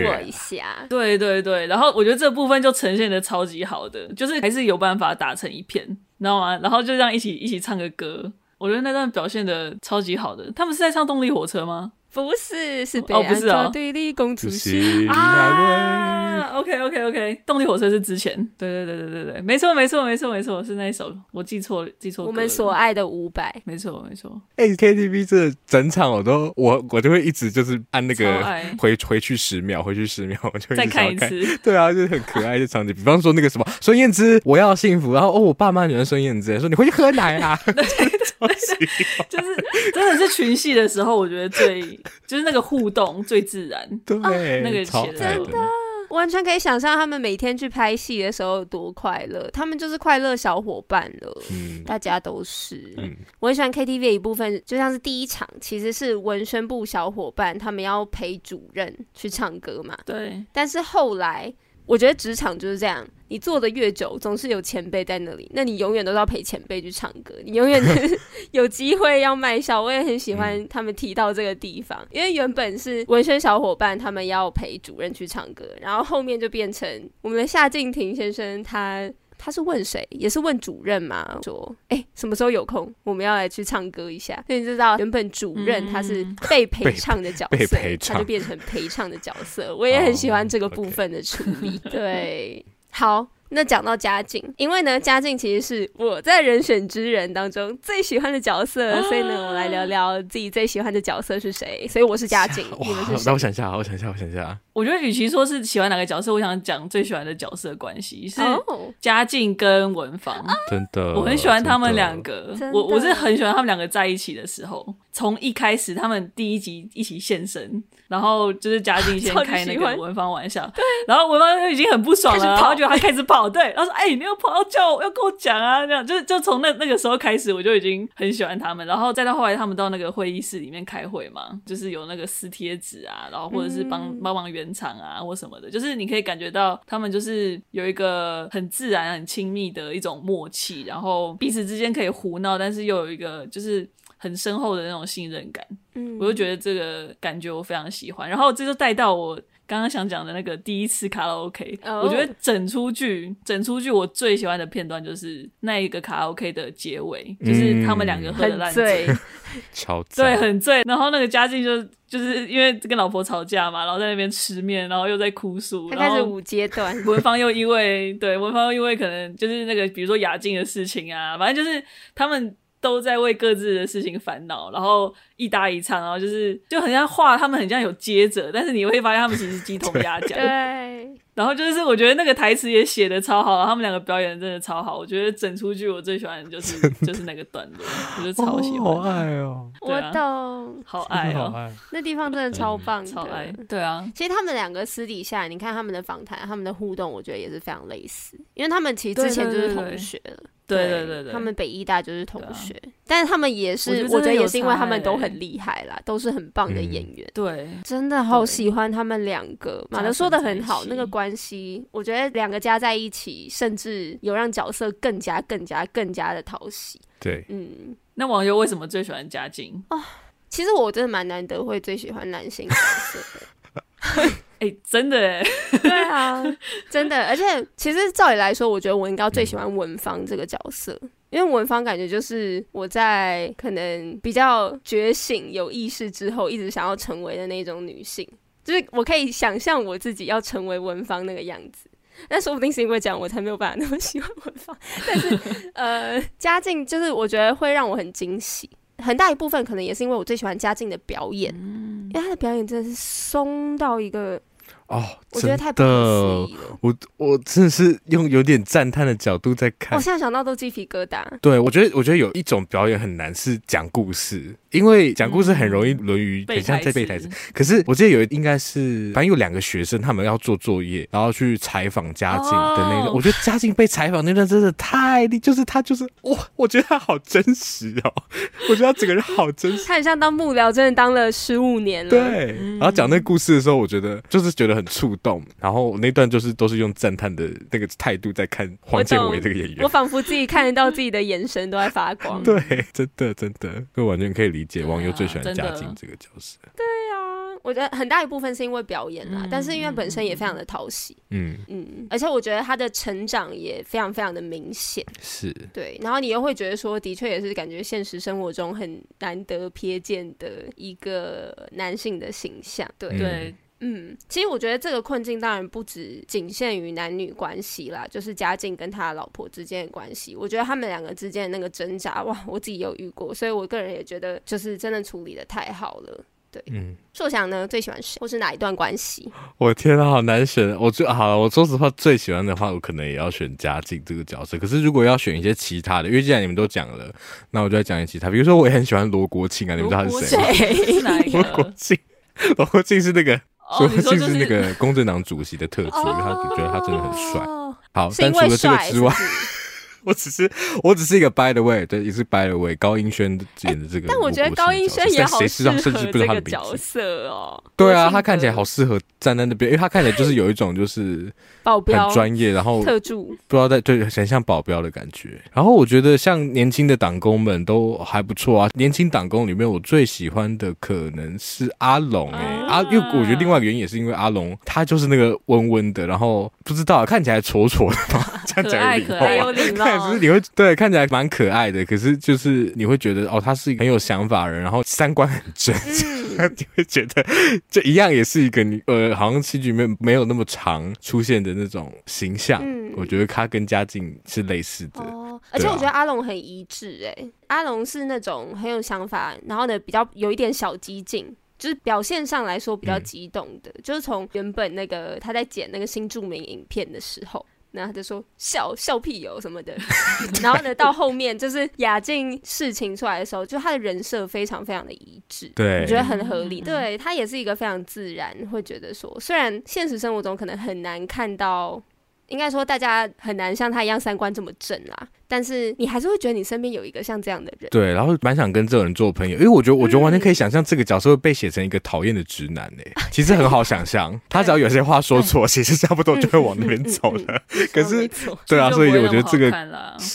对对对。然后我觉得这部分就呈现的超级好的，就是还是有办法打成一片，你知道吗？然后就这样一起一起唱个歌，我觉得那段表现的超级好的。他们是在唱动力火车吗？不是，是哦，不是哦，对立公主心啊，OK OK OK，动力火车是之前，对对对对对对，没错没错没错没错，是那一首，我记错记错，我们所爱的五百，没错没错，哎，KTV 这整场我都我我就会一直就是按那个回回去十秒，回去十秒，我就再看一次，对啊，就是很可爱的场景，比方说那个什么孙燕姿，我要幸福，然后哦，我爸妈喜欢孙燕姿，说你回去喝奶啊，对，就是真的是群戏的时候，我觉得最。就是那个互动最自然，对，啊、那个真的完全可以想象他们每天去拍戏的时候有多快乐，他们就是快乐小伙伴了。嗯，大家都是。嗯，我很喜欢 KTV 一部分，就像是第一场其实是文宣部小伙伴他们要陪主任去唱歌嘛。对，但是后来。我觉得职场就是这样，你做的越久，总是有前辈在那里，那你永远都是要陪前辈去唱歌，你永远 有机会要卖笑。我也很喜欢他们提到这个地方，因为原本是文宣小伙伴他们要陪主任去唱歌，然后后面就变成我们的夏敬庭先生他。他是问谁？也是问主任嘛？说，哎、欸，什么时候有空，我们要来去唱歌一下。所以你知道，原本主任他是被陪唱的角色，他就变成陪唱的角色。我也很喜欢这个部分的处理。Oh, okay. 对，好。那讲到嘉靖，因为呢，嘉靖其实是我在人选之人当中最喜欢的角色，啊、所以呢，我来聊聊自己最喜欢的角色是谁。所以我是嘉靖，你们是？那我想一下，我想一下，我想一下。我觉得，与其说是喜欢哪个角色，我想讲最喜欢的角色关系是嘉靖跟文芳。真的，我很喜欢他们两个。我我是很喜欢他们两个在一起的时候，从一开始他们第一集一起现身。然后就是嘉靖先 开那个文芳玩笑，对，然后文芳就已经很不爽了，然后就他开始跑，对，然后说：“哎、欸，你要跑要叫我要跟我讲啊！”这样就就从那那个时候开始，我就已经很喜欢他们。然后再到后来，他们到那个会议室里面开会嘛，就是有那个撕贴纸啊，然后或者是帮帮忙圆场啊或什么的，就是你可以感觉到他们就是有一个很自然、很亲密的一种默契，然后彼此之间可以胡闹，但是又有一个就是。很深厚的那种信任感，嗯，我就觉得这个感觉我非常喜欢。然后这就带到我刚刚想讲的那个第一次卡拉 OK，哦，我觉得整出剧，整出剧我最喜欢的片段就是那一个卡拉 OK 的结尾，嗯，就是他们两个喝的烂醉，超赞，对，很醉。然后那个嘉靖就就是因为跟老婆吵架嘛，然后在那边吃面，然后又在哭诉，他开始五阶段。文芳又因为对文芳又因为可能就是那个比如说雅静的事情啊，反正就是他们。都在为各自的事情烦恼，然后一搭一唱，然后就是就很像话，他们很像有接着，但是你会发现他们其实鸡同鸭讲。对。然后就是我觉得那个台词也写的超好，他们两个表演真的超好。我觉得整出剧我最喜欢的就是 就是那个段落，我就超喜欢。好爱哦！我懂，好爱哦！那地方真的超棒，超爱。对啊，其实他们两个私底下，你看他们的访谈，他们的互动，我觉得也是非常类似，因为他们其实之前就是同学了。对对对对，他们北艺大就是同学，啊、但是他们也是，我觉得也是因为他们都很厉害啦，都是很棒的演员。嗯、对，真的好喜欢他们两个。马德说的很好，那个关系，我觉得两个加在一起，甚至有让角色更加、更加、更加的讨喜。对，嗯。那网友为什么最喜欢嘉靖？哦其实我真的蛮难得会最喜欢男性角色的。哎、欸，真的哎，对啊，真的。而且其实照理来说，我觉得我应该最喜欢文芳这个角色，因为文芳感觉就是我在可能比较觉醒、有意识之后，一直想要成为的那种女性。就是我可以想象我自己要成为文芳那个样子，但说不定是因为这样，我才没有办法那么喜欢文芳。但是呃，嘉靖就是我觉得会让我很惊喜。很大一部分可能也是因为我最喜欢嘉靖的表演，嗯、因为他的表演真的是松到一个。哦，我觉得太不可思议了。我我真的是用有点赞叹的角度在看。我现在想到都鸡皮疙瘩。对，我觉得我觉得有一种表演很难是讲故事，因为讲故事很容易沦于很像在背台词。嗯、可是我记得有应该是，反正有两个学生他们要做作业，然后去采访嘉靖的那个。哦、我觉得嘉靖被采访那段真的太厉，就是他就是哇，我觉得他好真实哦。我觉得他整个人好真实。他很像当幕僚，真的当了十五年了。对，然后讲那个故事的时候，我觉得就是觉得很触动。然后那段就是都是用赞叹的那个态度在看黄建伟这个演员，我仿佛自己看得到自己的眼神都在发光。对，真的真的，就完全可以理解网友最喜欢嘉靖这个角色。对啊，我觉得很大一部分是因为表演啦，嗯、但是因为本身也非常的讨喜。嗯嗯，而且我觉得他的成长也非常非常的明显。是，对，然后你又会觉得说，的确也是感觉现实生活中很难得瞥见的一个男性的形象。对对。嗯嗯，其实我觉得这个困境当然不只仅限于男女关系啦，就是嘉靖跟他老婆之间的关系。我觉得他们两个之间的那个挣扎，哇，我自己有遇过，所以我个人也觉得就是真的处理的太好了。对，嗯，硕翔呢最喜欢谁，或是哪一段关系？我天啊，好难选。我最好了，我说实话，最喜欢的话，我可能也要选嘉靖这个角色。可是如果要选一些其他的，因为既然你们都讲了，那我就要讲一些其他。比如说，我也很喜欢罗国庆啊，你们知道他是谁吗？罗国庆，罗国庆是那个。所以就是那个公正党主席的特质，因为他觉得他真的很帅。好，但除了这个之外。我只是我只是一个 by the way，对，也是 by the way。高英轩演的这个，但我觉得高英轩也好适合这个角色哦。对啊，他看起来好适合站在那边，因为他看起来就是有一种就是 保镖很专业，然后特助不知道在对，很像保镖的感觉。然后我觉得像年轻的党工们都还不错啊。年轻党工里面，我最喜欢的可能是阿龙哎，阿，因为我觉得另外一个原因也是因为阿龙他就是那个温温的，然后不知道看起来挫挫的嘛，这 样讲有礼貌，有礼貌。只是你会对看起来蛮可爱的，可是就是你会觉得哦，他是一个很有想法的人，然后三观很正，嗯、你会觉得这一样也是一个你呃，好像戏剧里面没有那么长出现的那种形象。嗯、我觉得他跟嘉靖是类似的，哦、而且我觉得阿龙很一致哎，阿龙是那种很有想法，然后呢比较有一点小激进，就是表现上来说比较激动的，嗯、就是从原本那个他在剪那个新著名影片的时候。然后他就说笑笑屁油什么的，然后呢，到后面就是雅静事情出来的时候，就他的人设非常非常的一致，对，我觉得很合理。对，他也是一个非常自然，会觉得说，虽然现实生活中可能很难看到，应该说大家很难像他一样三观这么正啦。但是你还是会觉得你身边有一个像这样的人，对，然后蛮想跟这种人做朋友，因为我觉得，我觉得完全可以想象这个角色会被写成一个讨厌的直男诶，其实很好想象，他只要有些话说错，其实差不多就会往那边走了。可是，对啊，所以我觉得这个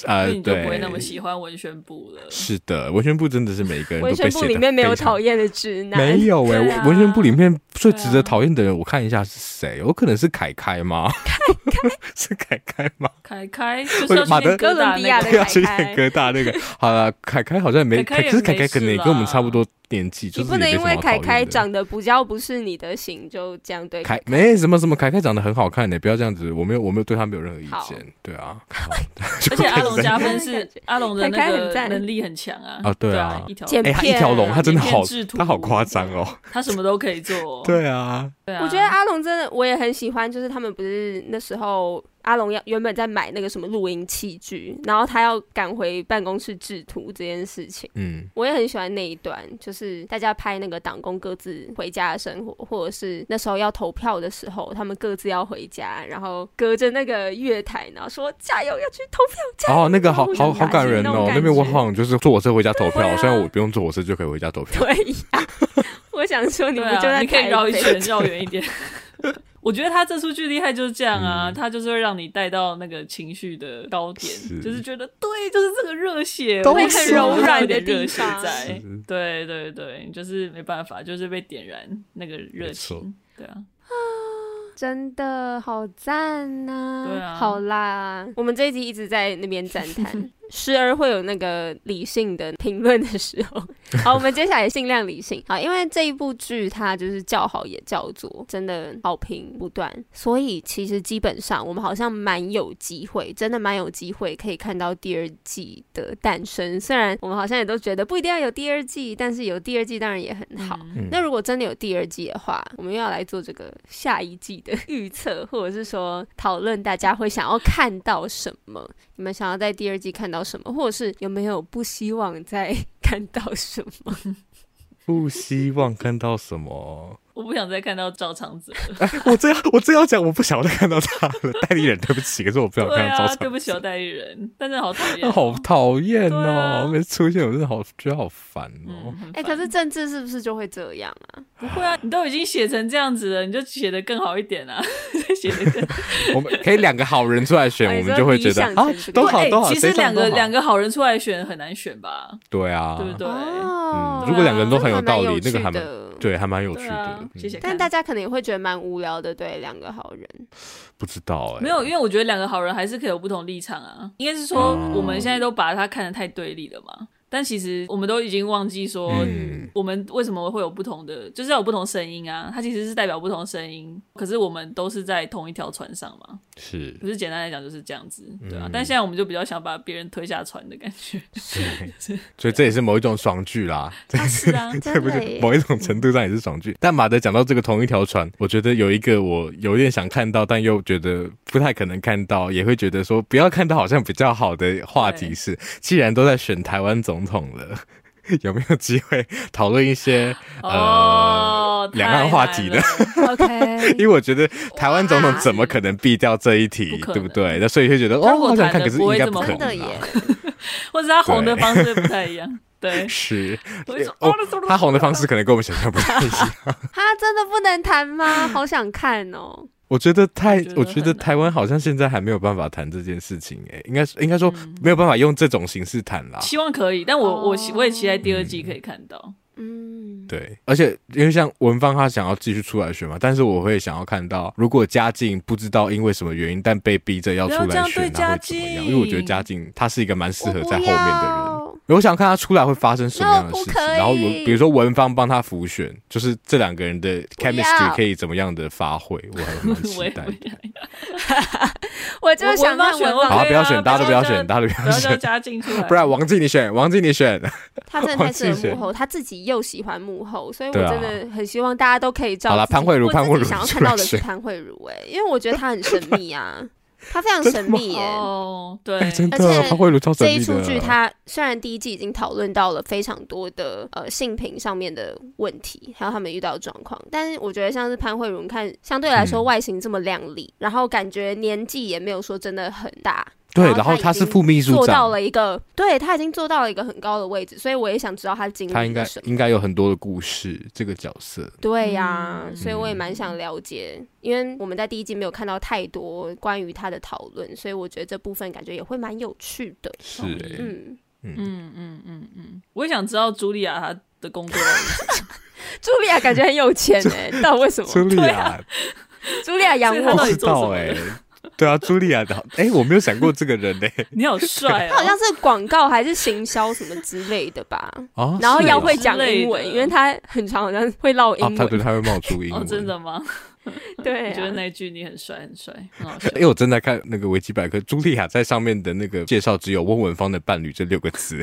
呃，对，不会那么喜欢文宣部了。是的，文宣部真的是每一个人都被写的。文宣部里面没有讨厌的直男，没有诶，文宣部里面最值得讨厌的人，我看一下是谁？有可能是凯凯吗？凯凯 是凯凯吗？凯凯就是马德哥伦比亚的凯开。疙瘩那个 好了，凯凯好像也没，可是凯凯可能也跟我们差不多年纪，就是你不能因为凯凯长得比较不是你的型就这样对凯。没什么什么，凯凯长得很好看的，不要这样子，我没有我没有对他没有任何意见，对啊。而且阿龙加分是 阿龙的那个能力很强啊，啊对啊，一条哎一条龙他真的好，他好夸张哦，他什么都可以做，对啊，对啊。我觉得阿龙真的我也很喜欢，就是他们不是那时候。阿龙要原本在买那个什么录音器具，然后他要赶回办公室制图这件事情。嗯，我也很喜欢那一段，就是大家拍那个党工各自回家的生活，或者是那时候要投票的时候，他们各自要回家，然后隔着那个月台，然后说加油要去投票。加油哦，那个好好好感人哦，那边我好像就是坐火车回家投票，啊、虽然我不用坐火车就可以回家投票。对呀，我想说你们就在、啊、你可以绕一圈，绕远一点。我觉得他这出剧厉害就是这样啊，他就是会让你带到那个情绪的高点，就是觉得对，就是这个热血，都会很柔软的热血在，对对对，就是没办法，就是被点燃那个热情，对啊。真的好赞呐！对啊，好啦，我们这一集一直在那边赞叹。时而会有那个理性的评论的时候，好，我们接下来尽量理性。好，因为这一部剧它就是叫好也叫座，真的好评不断，所以其实基本上我们好像蛮有机会，真的蛮有机会可以看到第二季的诞生。虽然我们好像也都觉得不一定要有第二季，但是有第二季当然也很好。嗯、那如果真的有第二季的话，我们又要来做这个下一季的预测，或者是说讨论大家会想要看到什么？你们想要在第二季看到什么，或者是有没有不希望再看到什么？不希望看到什么？我不想再看到赵长泽。我这要，我这要讲，我不想再看到他了。代理人，对不起，可是我不想看到赵长泽。对，对不起，我代理人，但是好讨厌，好讨厌哦！每次出现，我真的好觉得好烦哦。哎、嗯欸，可是政治是不是就会这样啊？不会啊，你都已经写成这样子了，你就写的更好一点啊！写得更 我们可以两个好人出来选，我们就会觉得啊，都好都好。其实两个两个好人出来选很难选吧？对啊，对不对？哦、嗯，如果两个人都很有道理，那个还蛮。对，还蛮有趣的。啊嗯、谢谢。但大家可能也会觉得蛮无聊的，对，两个好人。不知道哎、欸。没有，因为我觉得两个好人还是可以有不同立场啊。应该是说，我们现在都把他看得太对立了嘛。但其实我们都已经忘记说，我们为什么会有不同的，嗯、就是要有不同声音啊。它其实是代表不同声音，可是我们都是在同一条船上嘛。是，不是简单来讲就是这样子，对啊。嗯、但现在我们就比较想把别人推下船的感觉。对，所以这也是某一种爽剧啦。是啊，对不对？某一种程度上也是爽剧。但马德讲到这个同一条船，我觉得有一个我有点想看到，但又觉得不太可能看到，也会觉得说不要看到好像比较好的话题是，既然都在选台湾总统了，有没有机会讨论一些呃两岸话题的？OK，因为我觉得台湾总统怎么可能避掉这一题，对不对？那所以就觉得哦，好想看，可是应该不可能耶。或者他红的方式不太一样，对，是哦，他红的方式可能跟我们想象不太一样。他真的不能谈吗？好想看哦。我觉得太，我觉得台湾好像现在还没有办法谈这件事情，哎，应该应该说没有办法用这种形式谈啦。希望可以，但我我我也期待第二季可以看到。嗯，对，而且因为像文芳她想要继续出来选嘛，但是我会想要看到，如果嘉靖不知道因为什么原因，但被逼着要出来选，他会怎么样？因为我觉得嘉靖他是一个蛮适合在后面的人。我想看他出来会发生什么样的事情，然后比如说文芳帮他浮选，就是这两个人的 chemistry 可以怎么样的发挥，我还蛮期待。我就想看文芳，好，不要选，大家都不要选，大家都不要选，不然王静你选，王静你选。他真的太适合幕后，他自己又喜欢幕后，所以我真的很希望大家都可以照。好了，潘慧茹，潘慧如想要看到的是潘慧茹，哎，因为我觉得他很神秘啊。他非常神秘耶，哦，对，而且这一出剧，他虽然第一季已经讨论到了非常多的呃性平上面的问题，还有他们遇到的状况，但是我觉得像是潘慧茹，看相对来说外形这么靓丽，然后感觉年纪也没有说真的很大。对，然后他是副秘书长，做到了一个，对，他已经做到了一个很高的位置，所以我也想知道他经历他应该应该有很多的故事，这个角色。对呀、啊，嗯、所以我也蛮想了解，嗯、因为我们在第一季没有看到太多关于他的讨论，所以我觉得这部分感觉也会蛮有趣的。是、欸，嗯嗯嗯嗯嗯嗯，我也想知道茱莉亚她的工作。茱莉亚感觉很有钱哎、欸，到底为什么？茱莉亚，茱莉亚养我，不知道哎、欸。对啊，茱莉亚的，哎，我没有想过这个人呢。你好帅哦！他好像是广告还是行销什么之类的吧？哦，然后要会讲英文，因为他很常好像会唠英文。他对，他会冒出英文。真的吗？对，我觉得那句你很帅，很帅，很好笑。因为我正在看那个维基百科，茱莉亚在上面的那个介绍只有温文芳的伴侣这六个字，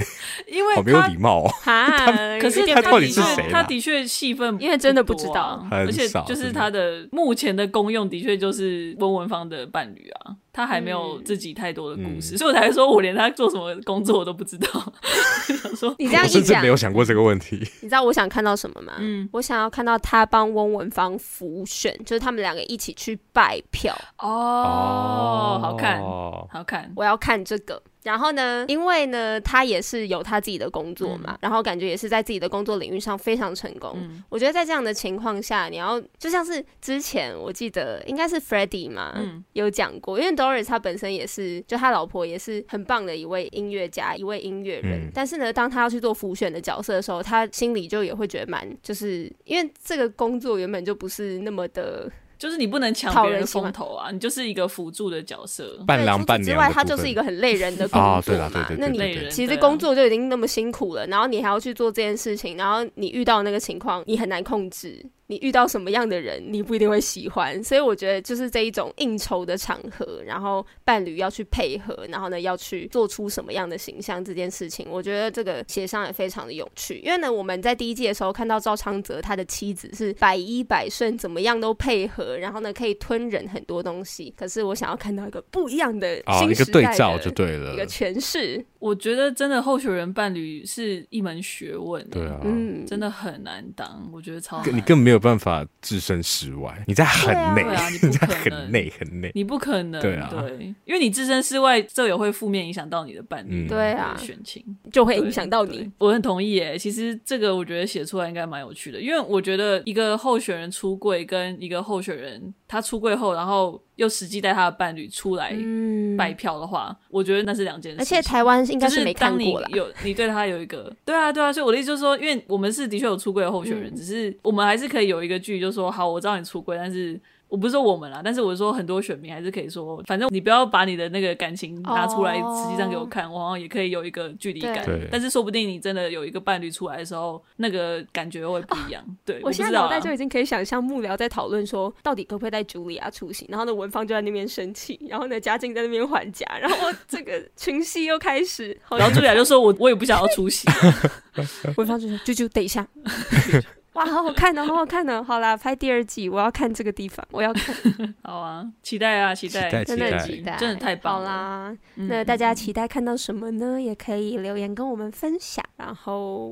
因为好没有礼貌哦。可是他到底是谁？他的确戏份，因为真的不知道，而且就是他的目前的功用的确就是温文芳的伴侣啊。他还没有自己太多的故事，所以我才说我连他做什么工作我都不知道。想说你这样一讲，我甚至没有想过这个问题。你知道我想看到什么吗？嗯，我想要看到他帮翁文芳辅选，就是他们两个一起去拜票。哦，好看，好看，我要看这个。然后呢，因为呢，他也是有他自己的工作嘛，嗯、然后感觉也是在自己的工作领域上非常成功。嗯、我觉得在这样的情况下，你要就像是之前我记得应该是 Freddie 嘛，嗯、有讲过，因为 Doris 他本身也是，就他老婆也是很棒的一位音乐家，一位音乐人。嗯、但是呢，当他要去做浮选的角色的时候，他心里就也会觉得蛮，就是因为这个工作原本就不是那么的。就是你不能抢别人风头啊，你就是一个辅助的角色，伴郎伴娘之外，他就是一个很累人的工作嘛。那你其实工作就已经那么辛苦了，然后你还要去做这件事情，然后你遇到那个情况，你很难控制。你遇到什么样的人，你不一定会喜欢，所以我觉得就是这一种应酬的场合，然后伴侣要去配合，然后呢要去做出什么样的形象这件事情，我觉得这个协商也非常的有趣。因为呢，我们在第一季的时候看到赵昌泽他的妻子是百依百顺，怎么样都配合，然后呢可以吞忍很多东西。可是我想要看到一个不一样的新时代的、哦、一个对照就对了，一个诠释。我觉得真的候选人伴侣是一门学问，对啊，嗯，真的很难当。我觉得超难，你更没有办法置身事外，你在很内，对啊，你在很内很内，你不可能，对啊，对，因为你置身事外，这也会负面影响到你的伴侣，对啊，选情。就会影响到你。我很同意诶，其实这个我觉得写出来应该蛮有趣的，因为我觉得一个候选人出柜跟一个候选人他出柜后，然后。又实际带他的伴侣出来拜票的话，嗯、我觉得那是两件事。而且台湾应该是没看过了。有你对他有一个，对啊对啊，所以我的意思就是说，因为我们是的确有出柜的候选人，嗯、只是我们还是可以有一个距离，就是说，好，我知道你出柜，但是。我不是说我们啦，但是我说很多选民还是可以说，反正你不要把你的那个感情拿出来，实际上给我看，我好像也可以有一个距离感。对。但是说不定你真的有一个伴侣出来的时候，那个感觉会不一样。对。我现在脑袋就已经可以想象幕僚在讨论说，到底可不可以带茱莉亚出席，然后呢，文芳就在那边生气，然后呢，嘉靖在那边还价，然后这个群戏又开始。然后茱莉亚就说：“我我也不想要出席。”文芳就说：“啾啾，等一下。”哇，好好看呢，好好看呢！好啦，拍第二季，我要看这个地方，我要看。好啊，期待啊，期待，真的期待，真的太棒了。好啦，那大家期待看到什么呢？也可以留言跟我们分享。然后，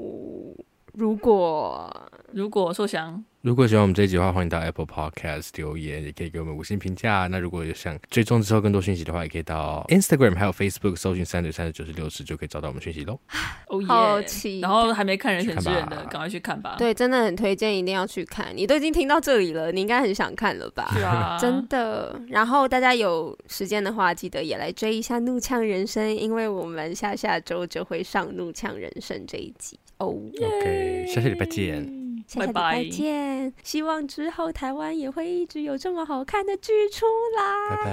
如果如果说想。如果喜欢我们这一集的话，欢迎到 Apple Podcast 留言，也可以给我们五星评价。那如果有想追踪之后更多讯息的话，也可以到 Instagram 还有 Facebook 搜寻三九三十九十六十，就可以找到我们讯息喽。哦耶！然后还没看人选之人的，赶快去看吧。对，真的很推荐，一定要去看。你都已经听到这里了，你应该很想看了吧？是啊，真的。然后大家有时间的话，记得也来追一下《怒呛人生》，因为我们下下周就会上《怒呛人生》这一集哦。OK，下下礼拜见。下次拜见，希望之后台湾也会一直有这么好看的剧出来。拜拜。